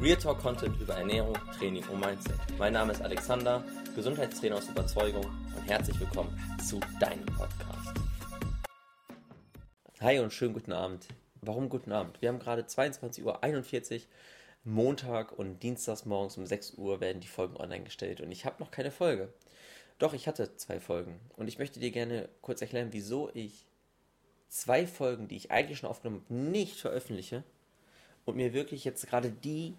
Real Talk Content über Ernährung, Training und Mindset. Mein Name ist Alexander, Gesundheitstrainer aus Überzeugung und herzlich willkommen zu deinem Podcast. Hi und schönen guten Abend. Warum guten Abend? Wir haben gerade 22.41 Uhr. Montag und Dienstags morgens um 6 Uhr werden die Folgen online gestellt und ich habe noch keine Folge. Doch, ich hatte zwei Folgen und ich möchte dir gerne kurz erklären, wieso ich zwei Folgen, die ich eigentlich schon aufgenommen habe, nicht veröffentliche und mir wirklich jetzt gerade die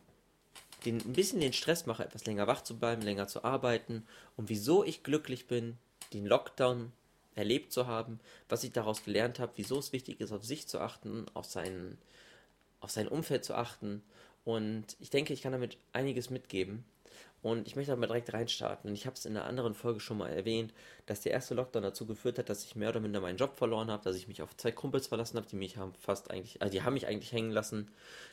den, ein bisschen den Stress mache, etwas länger wach zu bleiben, länger zu arbeiten und wieso ich glücklich bin, den Lockdown erlebt zu haben, was ich daraus gelernt habe, wieso es wichtig ist, auf sich zu achten, auf sein, auf sein Umfeld zu achten. Und ich denke, ich kann damit einiges mitgeben. Und ich möchte aber direkt reinstarten. Ich habe es in einer anderen Folge schon mal erwähnt, dass der erste Lockdown dazu geführt hat, dass ich mehr oder minder meinen Job verloren habe, dass ich mich auf zwei Kumpels verlassen habe, die mich haben fast eigentlich, also die haben mich eigentlich hängen lassen.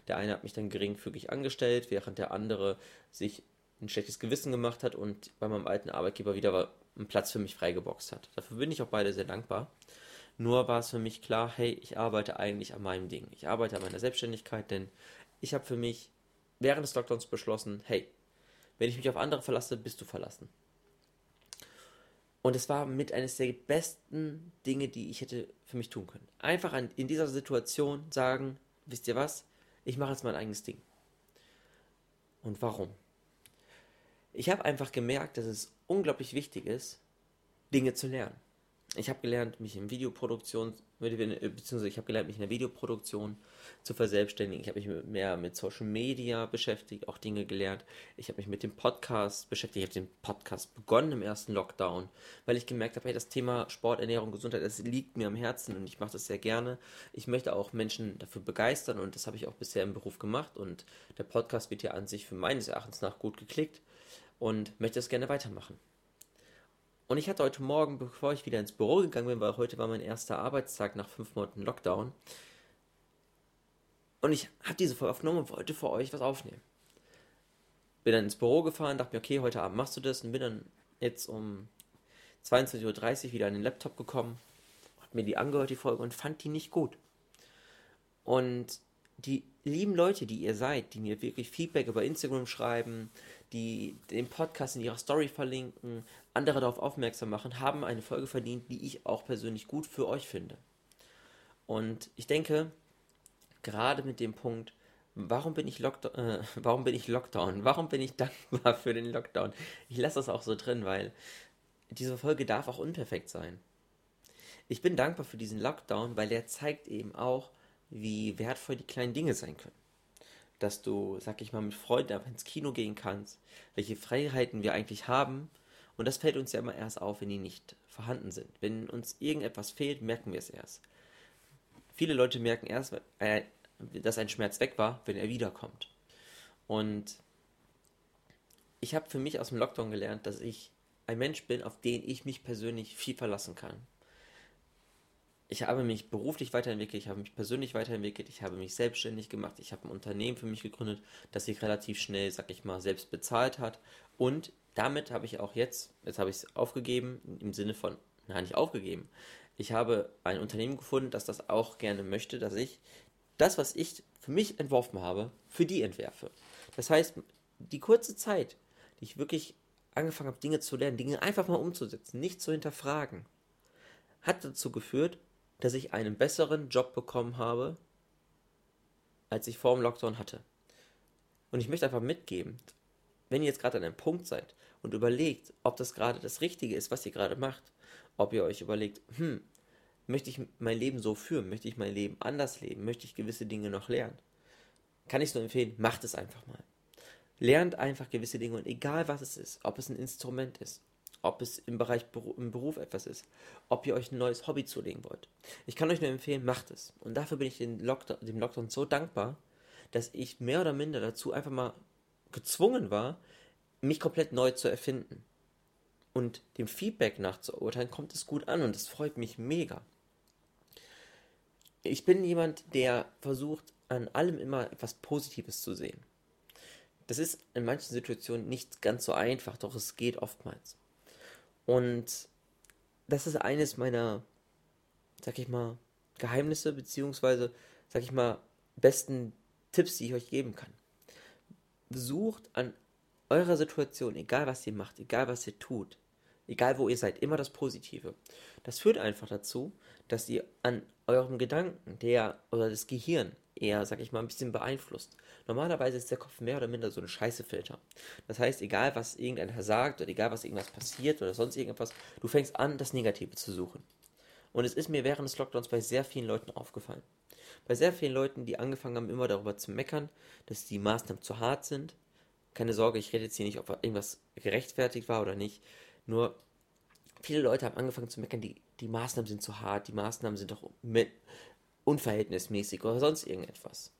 Der eine hat mich dann geringfügig angestellt, während der andere sich ein schlechtes Gewissen gemacht hat und bei meinem alten Arbeitgeber wieder einen Platz für mich freigeboxt hat. Dafür bin ich auch beide sehr dankbar. Nur war es für mich klar, hey, ich arbeite eigentlich an meinem Ding. Ich arbeite an meiner Selbstständigkeit, denn ich habe für mich während des Lockdowns beschlossen, hey, wenn ich mich auf andere verlasse, bist du verlassen. Und es war mit eines der besten Dinge, die ich hätte für mich tun können. Einfach an, in dieser Situation sagen, wisst ihr was? Ich mache jetzt mein eigenes Ding. Und warum? Ich habe einfach gemerkt, dass es unglaublich wichtig ist, Dinge zu lernen ich habe gelernt, mich in Videoproduktion, beziehungsweise ich habe gelernt, mich in der Videoproduktion zu verselbstständigen. Ich habe mich mehr mit Social Media beschäftigt, auch Dinge gelernt. Ich habe mich mit dem Podcast beschäftigt. Ich habe den Podcast begonnen im ersten Lockdown, weil ich gemerkt habe, hey, das Thema Sport, Ernährung, Gesundheit, das liegt mir am Herzen und ich mache das sehr gerne. Ich möchte auch Menschen dafür begeistern und das habe ich auch bisher im Beruf gemacht und der Podcast wird ja an sich für meines Erachtens nach gut geklickt und möchte das gerne weitermachen. Und ich hatte heute Morgen, bevor ich wieder ins Büro gegangen bin, weil heute war mein erster Arbeitstag nach fünf Monaten Lockdown. Und ich habe diese Folge aufgenommen und wollte für euch was aufnehmen. Bin dann ins Büro gefahren, dachte mir, okay, heute Abend machst du das und bin dann jetzt um 22.30 Uhr wieder an den Laptop gekommen, hab mir die angehört, die Folge, und fand die nicht gut. Und die lieben Leute, die ihr seid, die mir wirklich Feedback über Instagram schreiben, die den Podcast in ihrer Story verlinken, andere darauf aufmerksam machen, haben eine Folge verdient, die ich auch persönlich gut für euch finde. Und ich denke, gerade mit dem Punkt, warum bin ich, Lockdown, äh, warum bin ich Lockdown? Warum bin ich dankbar für den Lockdown? Ich lasse das auch so drin, weil diese Folge darf auch unperfekt sein. Ich bin dankbar für diesen Lockdown, weil der zeigt eben auch, wie wertvoll die kleinen Dinge sein können. Dass du, sag ich mal, mit Freude ins Kino gehen kannst, welche Freiheiten wir eigentlich haben. Und das fällt uns ja immer erst auf, wenn die nicht vorhanden sind. Wenn uns irgendetwas fehlt, merken wir es erst. Viele Leute merken erst, äh, dass ein Schmerz weg war, wenn er wiederkommt. Und ich habe für mich aus dem Lockdown gelernt, dass ich ein Mensch bin, auf den ich mich persönlich viel verlassen kann ich habe mich beruflich weiterentwickelt, ich habe mich persönlich weiterentwickelt, ich habe mich selbstständig gemacht, ich habe ein Unternehmen für mich gegründet, das sich relativ schnell, sag ich mal, selbst bezahlt hat. Und damit habe ich auch jetzt, jetzt habe ich es aufgegeben, im Sinne von, nein, nicht aufgegeben. Ich habe ein Unternehmen gefunden, das das auch gerne möchte, dass ich das, was ich für mich entworfen habe, für die entwerfe. Das heißt, die kurze Zeit, die ich wirklich angefangen habe, Dinge zu lernen, Dinge einfach mal umzusetzen, nicht zu hinterfragen, hat dazu geführt, dass ich einen besseren Job bekommen habe, als ich vor dem Lockdown hatte. Und ich möchte einfach mitgeben, wenn ihr jetzt gerade an einem Punkt seid und überlegt, ob das gerade das Richtige ist, was ihr gerade macht, ob ihr euch überlegt, hm, möchte ich mein Leben so führen, möchte ich mein Leben anders leben, möchte ich gewisse Dinge noch lernen, kann ich es nur empfehlen, macht es einfach mal. Lernt einfach gewisse Dinge und egal was es ist, ob es ein Instrument ist, ob es im Bereich im Beruf etwas ist, ob ihr euch ein neues Hobby zulegen wollt. Ich kann euch nur empfehlen, macht es. Und dafür bin ich dem Lockdown, dem Lockdown so dankbar, dass ich mehr oder minder dazu einfach mal gezwungen war, mich komplett neu zu erfinden. Und dem Feedback nachzuurteilen, kommt es gut an und es freut mich mega. Ich bin jemand, der versucht, an allem immer etwas Positives zu sehen. Das ist in manchen Situationen nicht ganz so einfach, doch es geht oftmals. Und das ist eines meiner, sag ich mal, Geheimnisse, beziehungsweise, sag ich mal, besten Tipps, die ich euch geben kann. sucht an eurer Situation, egal was ihr macht, egal was ihr tut, egal wo ihr seid, immer das Positive. Das führt einfach dazu, dass ihr an eurem Gedanken, der oder das Gehirn eher, sag ich mal, ein bisschen beeinflusst. Normalerweise ist der Kopf mehr oder minder so ein Scheißefilter. Das heißt, egal was irgendeiner sagt oder egal was irgendwas passiert oder sonst irgendwas, du fängst an, das Negative zu suchen. Und es ist mir während des Lockdowns bei sehr vielen Leuten aufgefallen. Bei sehr vielen Leuten, die angefangen haben, immer darüber zu meckern, dass die Maßnahmen zu hart sind. Keine Sorge, ich rede jetzt hier nicht, ob irgendwas gerechtfertigt war oder nicht. Nur viele Leute haben angefangen zu meckern, die, die Maßnahmen sind zu hart, die Maßnahmen sind doch unverhältnismäßig oder sonst irgendetwas.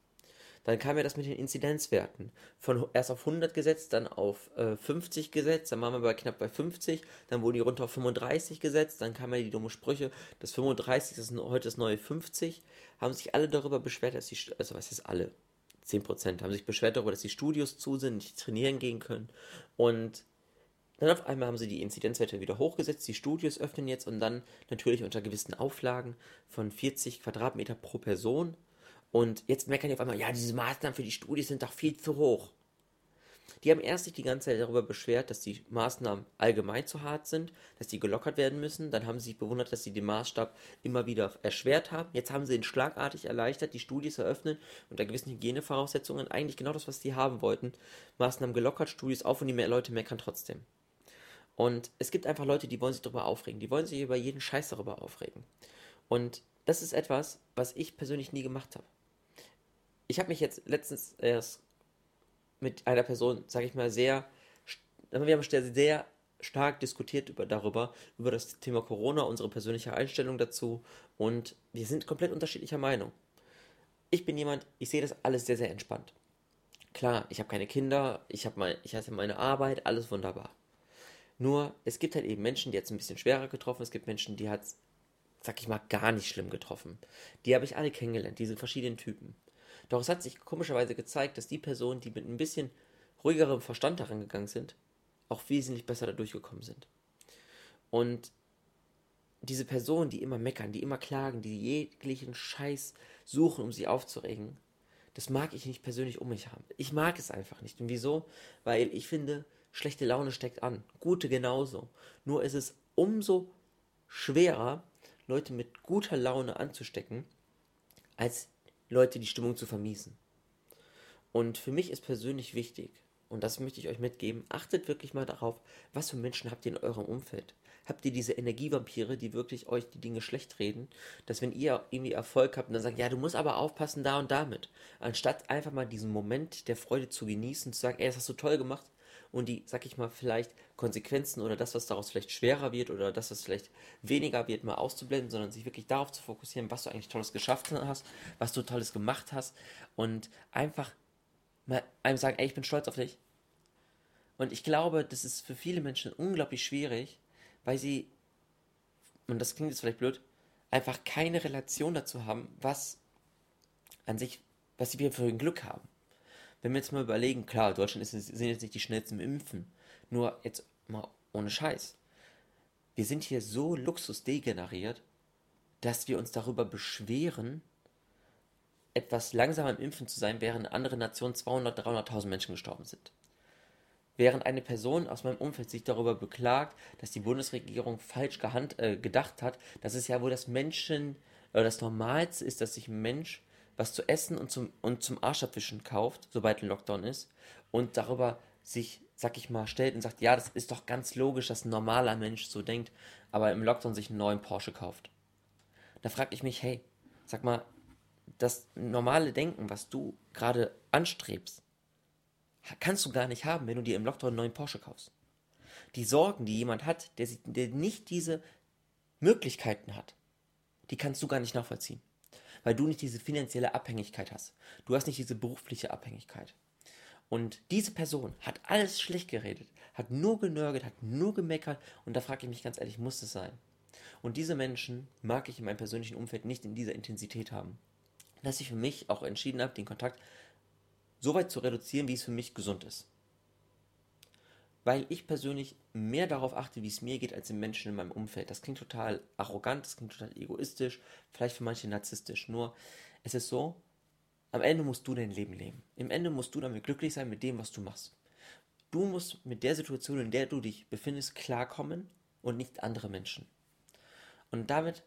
Dann kam ja das mit den Inzidenzwerten. Von erst auf 100 gesetzt, dann auf äh, 50 gesetzt, dann waren wir bei knapp bei 50, dann wurden die runter auf 35 gesetzt, dann kamen ja die dummen Sprüche, das 35 ist heute das neue 50, haben sich alle darüber beschwert, dass die, also was ist alle? 10% haben sich beschwert darüber, dass die Studios zu sind, nicht trainieren gehen können und dann auf einmal haben sie die Inzidenzwerte wieder hochgesetzt, die Studios öffnen jetzt und dann natürlich unter gewissen Auflagen von 40 Quadratmeter pro Person. Und jetzt meckern die auf einmal, ja, diese Maßnahmen für die Studios sind doch viel zu hoch. Die haben erst sich die ganze Zeit darüber beschwert, dass die Maßnahmen allgemein zu hart sind, dass die gelockert werden müssen. Dann haben sie sich bewundert, dass sie den Maßstab immer wieder erschwert haben. Jetzt haben sie ihn schlagartig erleichtert, die Studios eröffnen unter gewissen Hygienevoraussetzungen. Eigentlich genau das, was sie haben wollten. Maßnahmen gelockert, Studios auf und die mehr Leute meckern trotzdem. Und es gibt einfach Leute, die wollen sich darüber aufregen. Die wollen sich über jeden Scheiß darüber aufregen. Und das ist etwas, was ich persönlich nie gemacht habe. Ich habe mich jetzt letztens erst mit einer Person, sage ich mal, sehr, wir haben sehr stark diskutiert über, darüber, über das Thema Corona, unsere persönliche Einstellung dazu und wir sind komplett unterschiedlicher Meinung. Ich bin jemand, ich sehe das alles sehr, sehr entspannt. Klar, ich habe keine Kinder, ich habe mein, ich meine Arbeit, alles wunderbar. Nur, es gibt halt eben Menschen, die hat es ein bisschen schwerer getroffen. Es gibt Menschen, die hat es, sag ich mal, gar nicht schlimm getroffen. Die habe ich alle kennengelernt, diese verschiedenen Typen. Doch es hat sich komischerweise gezeigt, dass die Personen, die mit ein bisschen ruhigerem Verstand daran gegangen sind, auch wesentlich besser da durchgekommen sind. Und diese Personen, die immer meckern, die immer klagen, die jeglichen Scheiß suchen, um sie aufzuregen, das mag ich nicht persönlich um mich haben. Ich mag es einfach nicht. Und wieso? Weil ich finde, Schlechte Laune steckt an. Gute genauso. Nur ist es umso schwerer, Leute mit guter Laune anzustecken, als Leute die Stimmung zu vermiesen. Und für mich ist persönlich wichtig, und das möchte ich euch mitgeben, achtet wirklich mal darauf, was für Menschen habt ihr in eurem Umfeld. Habt ihr diese Energievampire, die wirklich euch die Dinge schlecht reden, dass wenn ihr irgendwie Erfolg habt und dann sagt, ja, du musst aber aufpassen da und damit, anstatt einfach mal diesen Moment der Freude zu genießen, zu sagen, ey, das hast du toll gemacht, und die, sag ich mal, vielleicht Konsequenzen oder das, was daraus vielleicht schwerer wird oder das, was vielleicht weniger wird, mal auszublenden, sondern sich wirklich darauf zu fokussieren, was du eigentlich Tolles geschafft hast, was du Tolles gemacht hast und einfach mal einem sagen, ey, ich bin stolz auf dich. Und ich glaube, das ist für viele Menschen unglaublich schwierig, weil sie, und das klingt jetzt vielleicht blöd, einfach keine Relation dazu haben, was an sich, was sie für ein Glück haben wenn wir jetzt mal überlegen, klar, Deutschland ist, sind jetzt nicht die schnellsten im Impfen, nur jetzt mal ohne Scheiß. Wir sind hier so luxusdegeneriert, dass wir uns darüber beschweren, etwas langsamer im Impfen zu sein, während in anderen Nationen 200, 300.000 Menschen gestorben sind. Während eine Person aus meinem Umfeld sich darüber beklagt, dass die Bundesregierung falsch gehand, äh, gedacht hat, dass es ja wohl das Menschen, äh, das Normalste ist, dass sich ein Mensch was zu essen und zum, und zum Arsch abwischen kauft, sobald ein Lockdown ist, und darüber sich, sag ich mal, stellt und sagt, ja, das ist doch ganz logisch, dass ein normaler Mensch so denkt, aber im Lockdown sich einen neuen Porsche kauft. Da frage ich mich, hey, sag mal, das normale Denken, was du gerade anstrebst, kannst du gar nicht haben, wenn du dir im Lockdown einen neuen Porsche kaufst. Die Sorgen, die jemand hat, der, der nicht diese Möglichkeiten hat, die kannst du gar nicht nachvollziehen weil du nicht diese finanzielle Abhängigkeit hast. Du hast nicht diese berufliche Abhängigkeit. Und diese Person hat alles schlecht geredet, hat nur genörgelt, hat nur gemeckert und da frage ich mich ganz ehrlich, muss es sein? Und diese Menschen mag ich in meinem persönlichen Umfeld nicht in dieser Intensität haben. Dass ich für mich auch entschieden habe, den Kontakt so weit zu reduzieren, wie es für mich gesund ist weil ich persönlich mehr darauf achte, wie es mir geht, als den Menschen in meinem Umfeld. Das klingt total arrogant, das klingt total egoistisch, vielleicht für manche narzisstisch. Nur es ist so, Am Ende musst du dein Leben leben. Im Ende musst du damit glücklich sein mit dem, was du machst. Du musst mit der Situation, in der du dich befindest, klarkommen und nicht andere Menschen. Und damit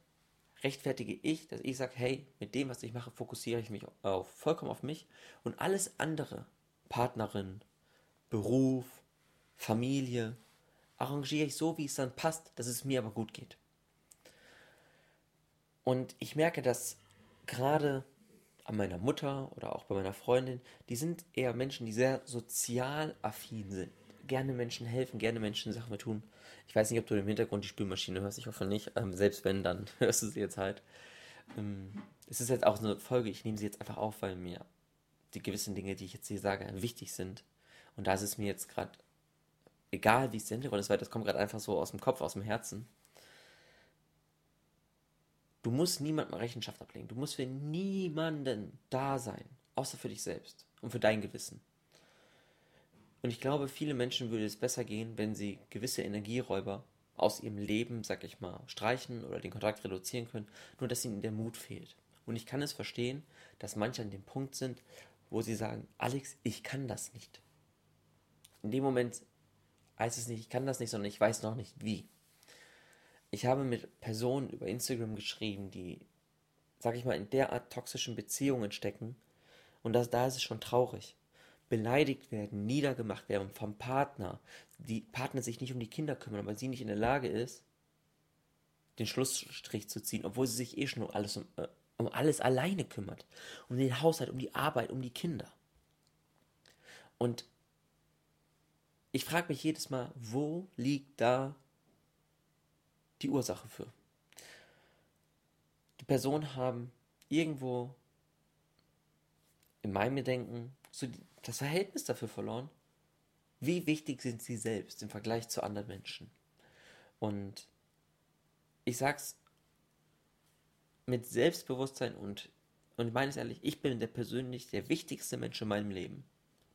rechtfertige ich, dass ich sage, hey, mit dem, was ich mache, fokussiere ich mich auf, vollkommen auf mich und alles andere, Partnerin, Beruf, Familie, arrangiere ich so, wie es dann passt, dass es mir aber gut geht. Und ich merke, dass gerade an meiner Mutter oder auch bei meiner Freundin, die sind eher Menschen, die sehr sozial affin sind. Gerne Menschen helfen, gerne Menschen Sachen tun. Ich weiß nicht, ob du im Hintergrund die Spülmaschine hörst, ich hoffe nicht. Ähm, selbst wenn, dann hörst du sie jetzt halt. Ähm, es ist jetzt auch eine Folge, ich nehme sie jetzt einfach auf, weil mir die gewissen Dinge, die ich jetzt hier sage, wichtig sind. Und da ist es mir jetzt gerade egal, wie es der Hintergrund ist, weil das kommt gerade einfach so aus dem Kopf, aus dem Herzen. Du musst niemandem Rechenschaft ablegen. Du musst für niemanden da sein, außer für dich selbst und für dein Gewissen. Und ich glaube, viele Menschen würde es besser gehen, wenn sie gewisse Energieräuber aus ihrem Leben, sag ich mal, streichen oder den Kontakt reduzieren können, nur dass ihnen der Mut fehlt. Und ich kann es verstehen, dass manche an dem Punkt sind, wo sie sagen, Alex, ich kann das nicht. In dem Moment heißt es nicht, ich kann das nicht, sondern ich weiß noch nicht wie. Ich habe mit Personen über Instagram geschrieben, die, sag ich mal, in derart toxischen Beziehungen stecken. Und das, da ist es schon traurig. Beleidigt werden, niedergemacht werden vom Partner, die Partner sich nicht um die Kinder kümmern, weil sie nicht in der Lage ist, den Schlussstrich zu ziehen, obwohl sie sich eh schon um alles, um, äh, um alles alleine kümmert. Um den Haushalt, um die Arbeit, um die Kinder. Und ich frage mich jedes Mal, wo liegt da die Ursache für? Die Personen haben irgendwo in meinem Denken so das Verhältnis dafür verloren, wie wichtig sind sie selbst im Vergleich zu anderen Menschen. Und ich sag's mit Selbstbewusstsein und, und ich meine es ehrlich, ich bin der persönlich der wichtigste Mensch in meinem Leben.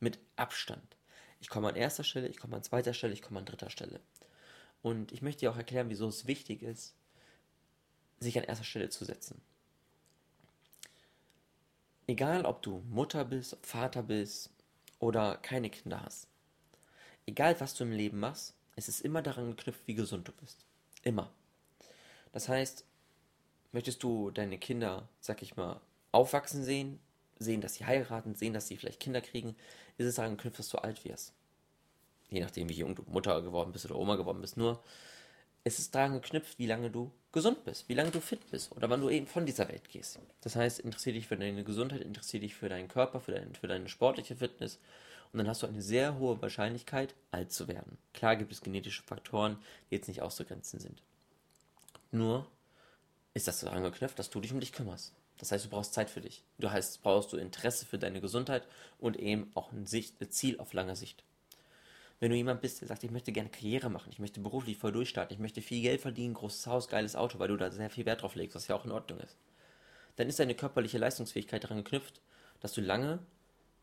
Mit Abstand. Ich komme an erster Stelle, ich komme an zweiter Stelle, ich komme an dritter Stelle. Und ich möchte dir auch erklären, wieso es wichtig ist, sich an erster Stelle zu setzen. Egal, ob du Mutter bist, Vater bist oder keine Kinder hast. Egal, was du im Leben machst, es ist immer daran geknüpft, wie gesund du bist. Immer. Das heißt, möchtest du deine Kinder, sag ich mal, aufwachsen sehen, sehen, dass sie heiraten, sehen, dass sie vielleicht Kinder kriegen, ist es daran geknüpft, dass du alt wirst. Je nachdem, wie jung du Mutter geworden bist oder Oma geworden bist. Nur, es ist daran geknüpft, wie lange du gesund bist, wie lange du fit bist oder wann du eben von dieser Welt gehst. Das heißt, interessiere dich für deine Gesundheit, interessiere dich für deinen Körper, für, dein, für deine sportliche Fitness und dann hast du eine sehr hohe Wahrscheinlichkeit, alt zu werden. Klar gibt es genetische Faktoren, die jetzt nicht auszugrenzen sind. Nur ist das daran geknüpft, dass du dich um dich kümmerst. Das heißt, du brauchst Zeit für dich. Du heißt, brauchst du Interesse für deine Gesundheit und eben auch ein, Sicht, Ziel auf langer Sicht. Wenn du jemand bist, der sagt, ich möchte gerne Karriere machen, ich möchte beruflich voll durchstarten, ich möchte viel Geld verdienen, großes Haus, geiles Auto, weil du da sehr viel Wert drauf legst, was ja auch in Ordnung ist, dann ist deine körperliche Leistungsfähigkeit daran geknüpft, dass du lange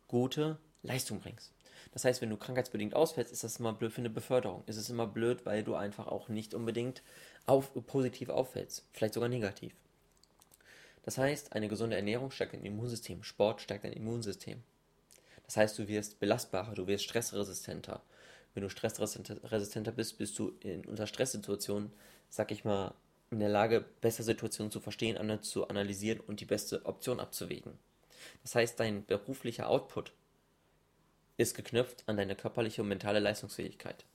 gute Leistung bringst. Das heißt, wenn du krankheitsbedingt ausfällst, ist das immer blöd für eine Beförderung. Ist es immer blöd, weil du einfach auch nicht unbedingt auf, positiv auffällst, vielleicht sogar negativ. Das heißt, eine gesunde Ernährung stärkt dein Immunsystem, Sport stärkt dein Immunsystem. Das heißt, du wirst belastbarer, du wirst stressresistenter. Wenn du stressresistenter bist, bist du in unter Stresssituationen, sag ich mal, in der Lage, besser Situationen zu verstehen, andere zu analysieren und die beste Option abzuwägen. Das heißt, dein beruflicher Output ist geknüpft an deine körperliche und mentale Leistungsfähigkeit.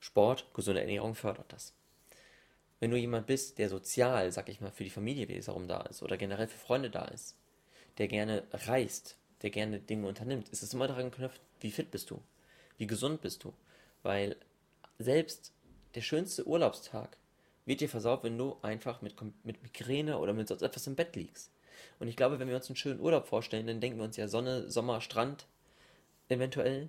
Sport, gesunde Ernährung fördert das wenn du jemand bist, der sozial, sag ich mal, für die Familie wiederum da ist oder generell für Freunde da ist, der gerne reist, der gerne Dinge unternimmt, ist es immer daran geknüpft, wie fit bist du, wie gesund bist du. Weil selbst der schönste Urlaubstag wird dir versaut, wenn du einfach mit, mit Migräne oder mit sonst etwas im Bett liegst. Und ich glaube, wenn wir uns einen schönen Urlaub vorstellen, dann denken wir uns ja Sonne, Sommer, Strand, eventuell.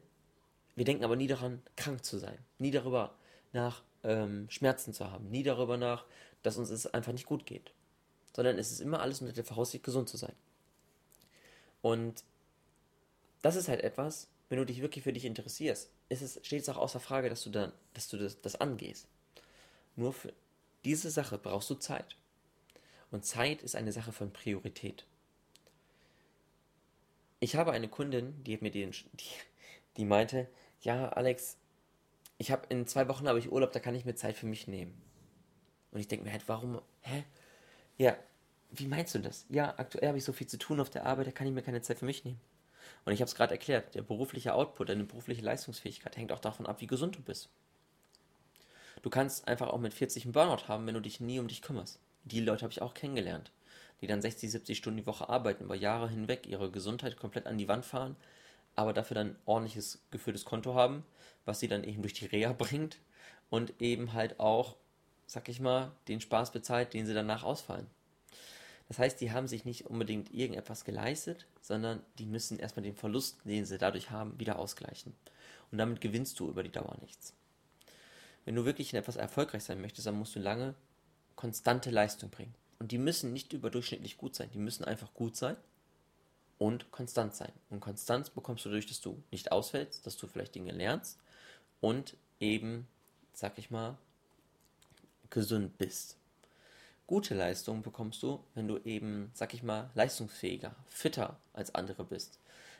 Wir denken aber nie daran, krank zu sein. Nie darüber nach, ähm, Schmerzen zu haben, nie darüber nach, dass uns es einfach nicht gut geht, sondern es ist immer alles unter der Voraussicht, gesund zu sein. Und das ist halt etwas, wenn du dich wirklich für dich interessierst, ist es, steht es auch außer Frage, dass du, dann, dass du das, das angehst. Nur für diese Sache brauchst du Zeit. Und Zeit ist eine Sache von Priorität. ich habe eine Kundin, die mir den, die, die meinte, ja, Alex, ich habe in zwei Wochen habe ich Urlaub, da kann ich mir Zeit für mich nehmen. Und ich denke mir halt, warum, hä? Ja, wie meinst du das? Ja, aktuell habe ich so viel zu tun auf der Arbeit, da kann ich mir keine Zeit für mich nehmen. Und ich habe es gerade erklärt, der berufliche Output, deine berufliche Leistungsfähigkeit hängt auch davon ab, wie gesund du bist. Du kannst einfach auch mit 40 einen Burnout haben, wenn du dich nie um dich kümmerst. Die Leute habe ich auch kennengelernt, die dann 60, 70 Stunden die Woche arbeiten, über Jahre hinweg ihre Gesundheit komplett an die Wand fahren, aber dafür dann ordentliches geführtes Konto haben, was sie dann eben durch die Reha bringt und eben halt auch, sag ich mal, den Spaß bezahlt, den sie danach ausfallen. Das heißt, die haben sich nicht unbedingt irgendetwas geleistet, sondern die müssen erstmal den Verlust, den sie dadurch haben, wieder ausgleichen. Und damit gewinnst du über die Dauer nichts. Wenn du wirklich in etwas erfolgreich sein möchtest, dann musst du lange konstante Leistung bringen. Und die müssen nicht überdurchschnittlich gut sein, die müssen einfach gut sein und konstant sein. Und Konstanz bekommst du dadurch, dass du nicht ausfällst, dass du vielleicht Dinge lernst und eben, sag ich mal, gesund bist. Gute Leistung bekommst du, wenn du eben, sag ich mal, leistungsfähiger, fitter als andere bist.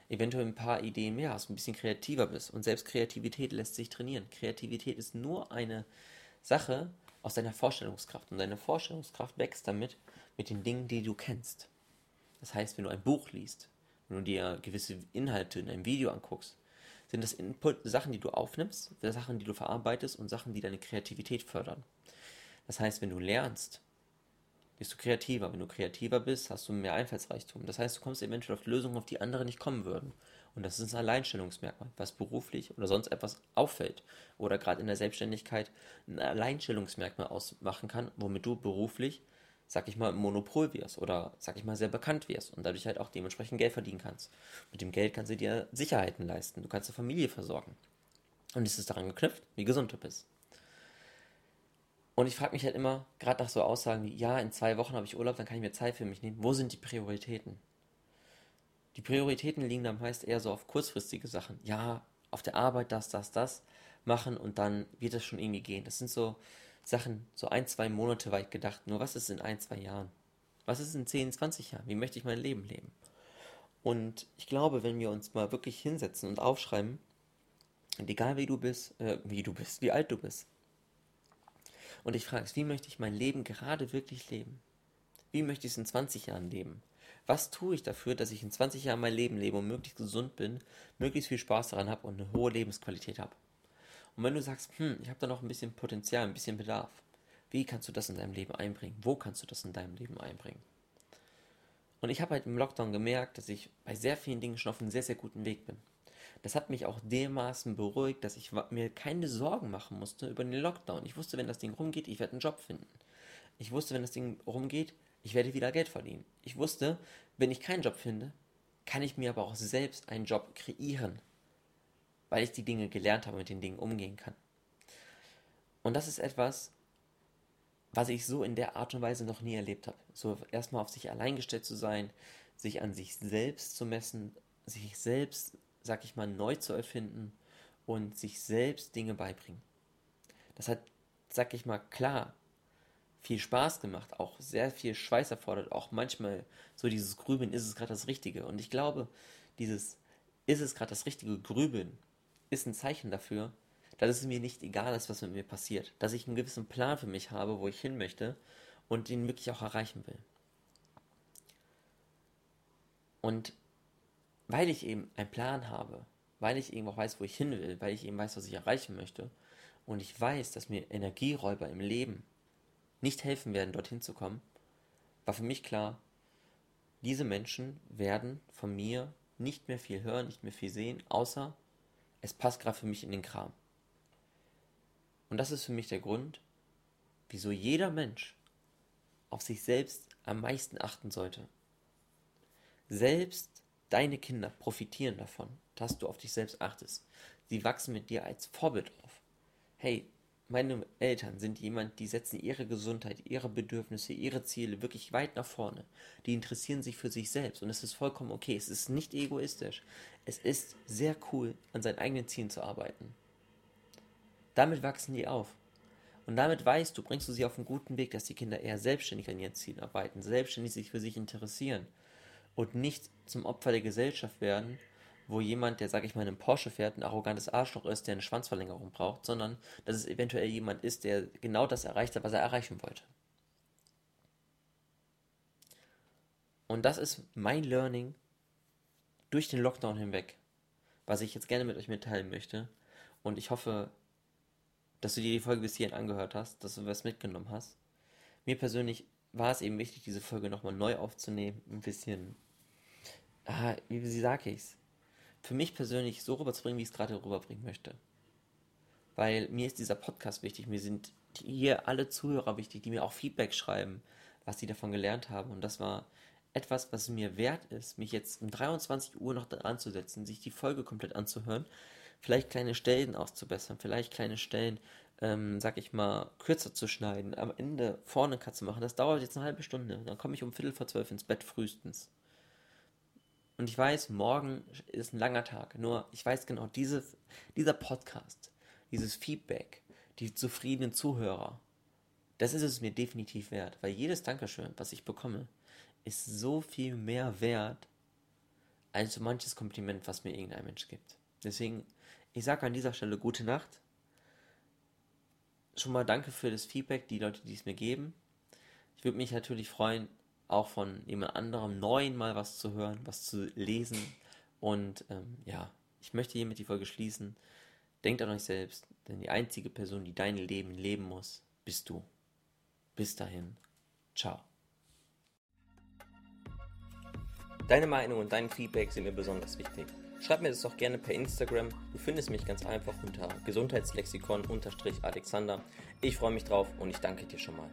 Eventuell ein paar Ideen mehr hast, ein bisschen kreativer bist. Und selbst Kreativität lässt sich trainieren. Kreativität ist nur eine Sache aus deiner Vorstellungskraft. Und deine Vorstellungskraft wächst damit mit den Dingen, die du kennst. Das heißt, wenn du ein Buch liest, wenn du dir gewisse Inhalte in einem Video anguckst, sind das Input Sachen, die du aufnimmst, Sachen, die du verarbeitest und Sachen, die deine Kreativität fördern. Das heißt, wenn du lernst, bist du kreativer. Wenn du kreativer bist, hast du mehr Einfallsreichtum. Das heißt, du kommst eventuell auf Lösungen, auf die andere nicht kommen würden. Und das ist ein Alleinstellungsmerkmal, was beruflich oder sonst etwas auffällt. Oder gerade in der Selbstständigkeit ein Alleinstellungsmerkmal ausmachen kann, womit du beruflich, sag ich mal, Monopol wirst oder, sag ich mal, sehr bekannt wirst und dadurch halt auch dementsprechend Geld verdienen kannst. Mit dem Geld kannst du dir Sicherheiten leisten. Du kannst eine Familie versorgen. Und es ist daran geknüpft, wie gesund du bist. Und ich frage mich halt immer, gerade nach so Aussagen wie, ja, in zwei Wochen habe ich Urlaub, dann kann ich mir Zeit für mich nehmen. Wo sind die Prioritäten? Die Prioritäten liegen dann meist eher so auf kurzfristige Sachen. Ja, auf der Arbeit das, das, das machen und dann wird das schon irgendwie gehen. Das sind so Sachen, so ein, zwei Monate weit gedacht. Nur was ist in ein, zwei Jahren? Was ist in 10, 20 Jahren? Wie möchte ich mein Leben leben? Und ich glaube, wenn wir uns mal wirklich hinsetzen und aufschreiben, und egal wie du bist, äh, wie du bist, wie alt du bist, und ich frage, wie möchte ich mein Leben gerade wirklich leben? Wie möchte ich es in 20 Jahren leben? Was tue ich dafür, dass ich in 20 Jahren mein Leben lebe und möglichst gesund bin, möglichst viel Spaß daran habe und eine hohe Lebensqualität habe? Und wenn du sagst, hm, ich habe da noch ein bisschen Potenzial, ein bisschen Bedarf, wie kannst du das in deinem Leben einbringen? Wo kannst du das in deinem Leben einbringen? Und ich habe halt im Lockdown gemerkt, dass ich bei sehr vielen Dingen schon auf einem sehr, sehr guten Weg bin. Das hat mich auch dermaßen beruhigt, dass ich mir keine Sorgen machen musste über den Lockdown. Ich wusste, wenn das Ding rumgeht, ich werde einen Job finden. Ich wusste, wenn das Ding rumgeht, ich werde wieder Geld verdienen. Ich wusste, wenn ich keinen Job finde, kann ich mir aber auch selbst einen Job kreieren, weil ich die Dinge gelernt habe, mit den Dingen umgehen kann. Und das ist etwas, was ich so in der Art und Weise noch nie erlebt habe. So erstmal auf sich allein gestellt zu sein, sich an sich selbst zu messen, sich selbst sag ich mal, neu zu erfinden und sich selbst Dinge beibringen. Das hat, sag ich mal, klar viel Spaß gemacht, auch sehr viel Schweiß erfordert, auch manchmal so dieses Grübeln, ist es gerade das Richtige? Und ich glaube, dieses ist es gerade das richtige Grübeln ist ein Zeichen dafür, dass es mir nicht egal ist, was mit mir passiert, dass ich einen gewissen Plan für mich habe, wo ich hin möchte und den wirklich auch erreichen will. Und weil ich eben einen Plan habe, weil ich eben auch weiß, wo ich hin will, weil ich eben weiß, was ich erreichen möchte und ich weiß, dass mir Energieräuber im Leben nicht helfen werden, dorthin zu kommen, war für mich klar, diese Menschen werden von mir nicht mehr viel hören, nicht mehr viel sehen, außer es passt gerade für mich in den Kram. Und das ist für mich der Grund, wieso jeder Mensch auf sich selbst am meisten achten sollte. Selbst Deine Kinder profitieren davon, dass du auf dich selbst achtest. Sie wachsen mit dir als Vorbild auf. Hey, meine Eltern sind jemand, die setzen ihre Gesundheit, ihre Bedürfnisse, ihre Ziele wirklich weit nach vorne. Die interessieren sich für sich selbst und es ist vollkommen okay. Es ist nicht egoistisch. Es ist sehr cool, an seinen eigenen Zielen zu arbeiten. Damit wachsen die auf. Und damit weißt du, bringst du sie auf einen guten Weg, dass die Kinder eher selbstständig an ihren Zielen arbeiten, selbstständig sich für sich interessieren und nicht zum Opfer der Gesellschaft werden, wo jemand, der, sag ich mal, in einem Porsche fährt, ein arrogantes Arschloch ist, der eine Schwanzverlängerung braucht, sondern dass es eventuell jemand ist, der genau das erreicht hat, was er erreichen wollte. Und das ist mein Learning durch den Lockdown hinweg, was ich jetzt gerne mit euch mitteilen möchte. Und ich hoffe, dass du dir die Folge bis hierhin angehört hast, dass du was mitgenommen hast. Mir persönlich war es eben wichtig, diese Folge nochmal neu aufzunehmen, ein bisschen, ah, wie, wie sage ich's? Für mich persönlich so rüberzubringen, wie ich es gerade rüberbringen möchte. Weil mir ist dieser Podcast wichtig, mir sind hier alle Zuhörer wichtig, die mir auch Feedback schreiben, was sie davon gelernt haben. Und das war etwas, was mir wert ist, mich jetzt um 23 Uhr noch dran zu setzen, sich die Folge komplett anzuhören, vielleicht kleine Stellen auszubessern, vielleicht kleine Stellen, ähm, sag ich mal, kürzer zu schneiden, am Ende vorne Cut zu machen. Das dauert jetzt eine halbe Stunde. Dann komme ich um Viertel vor zwölf ins Bett frühestens. Und ich weiß, morgen ist ein langer Tag. Nur ich weiß genau, diese, dieser Podcast, dieses Feedback, die zufriedenen Zuhörer, das ist es mir definitiv wert. Weil jedes Dankeschön, was ich bekomme, ist so viel mehr wert als so manches Kompliment, was mir irgendein Mensch gibt. Deswegen, ich sage an dieser Stelle gute Nacht. Schon mal danke für das Feedback, die Leute, die es mir geben. Ich würde mich natürlich freuen, auch von jemand anderem neuen mal was zu hören, was zu lesen. Und ähm, ja, ich möchte hiermit die Folge schließen. Denkt an euch selbst, denn die einzige Person, die dein Leben leben muss, bist du. Bis dahin. Ciao. Deine Meinung und dein Feedback sind mir besonders wichtig. Schreib mir das doch gerne per Instagram. Du findest mich ganz einfach unter Gesundheitslexikon-Alexander. Ich freue mich drauf und ich danke dir schon mal.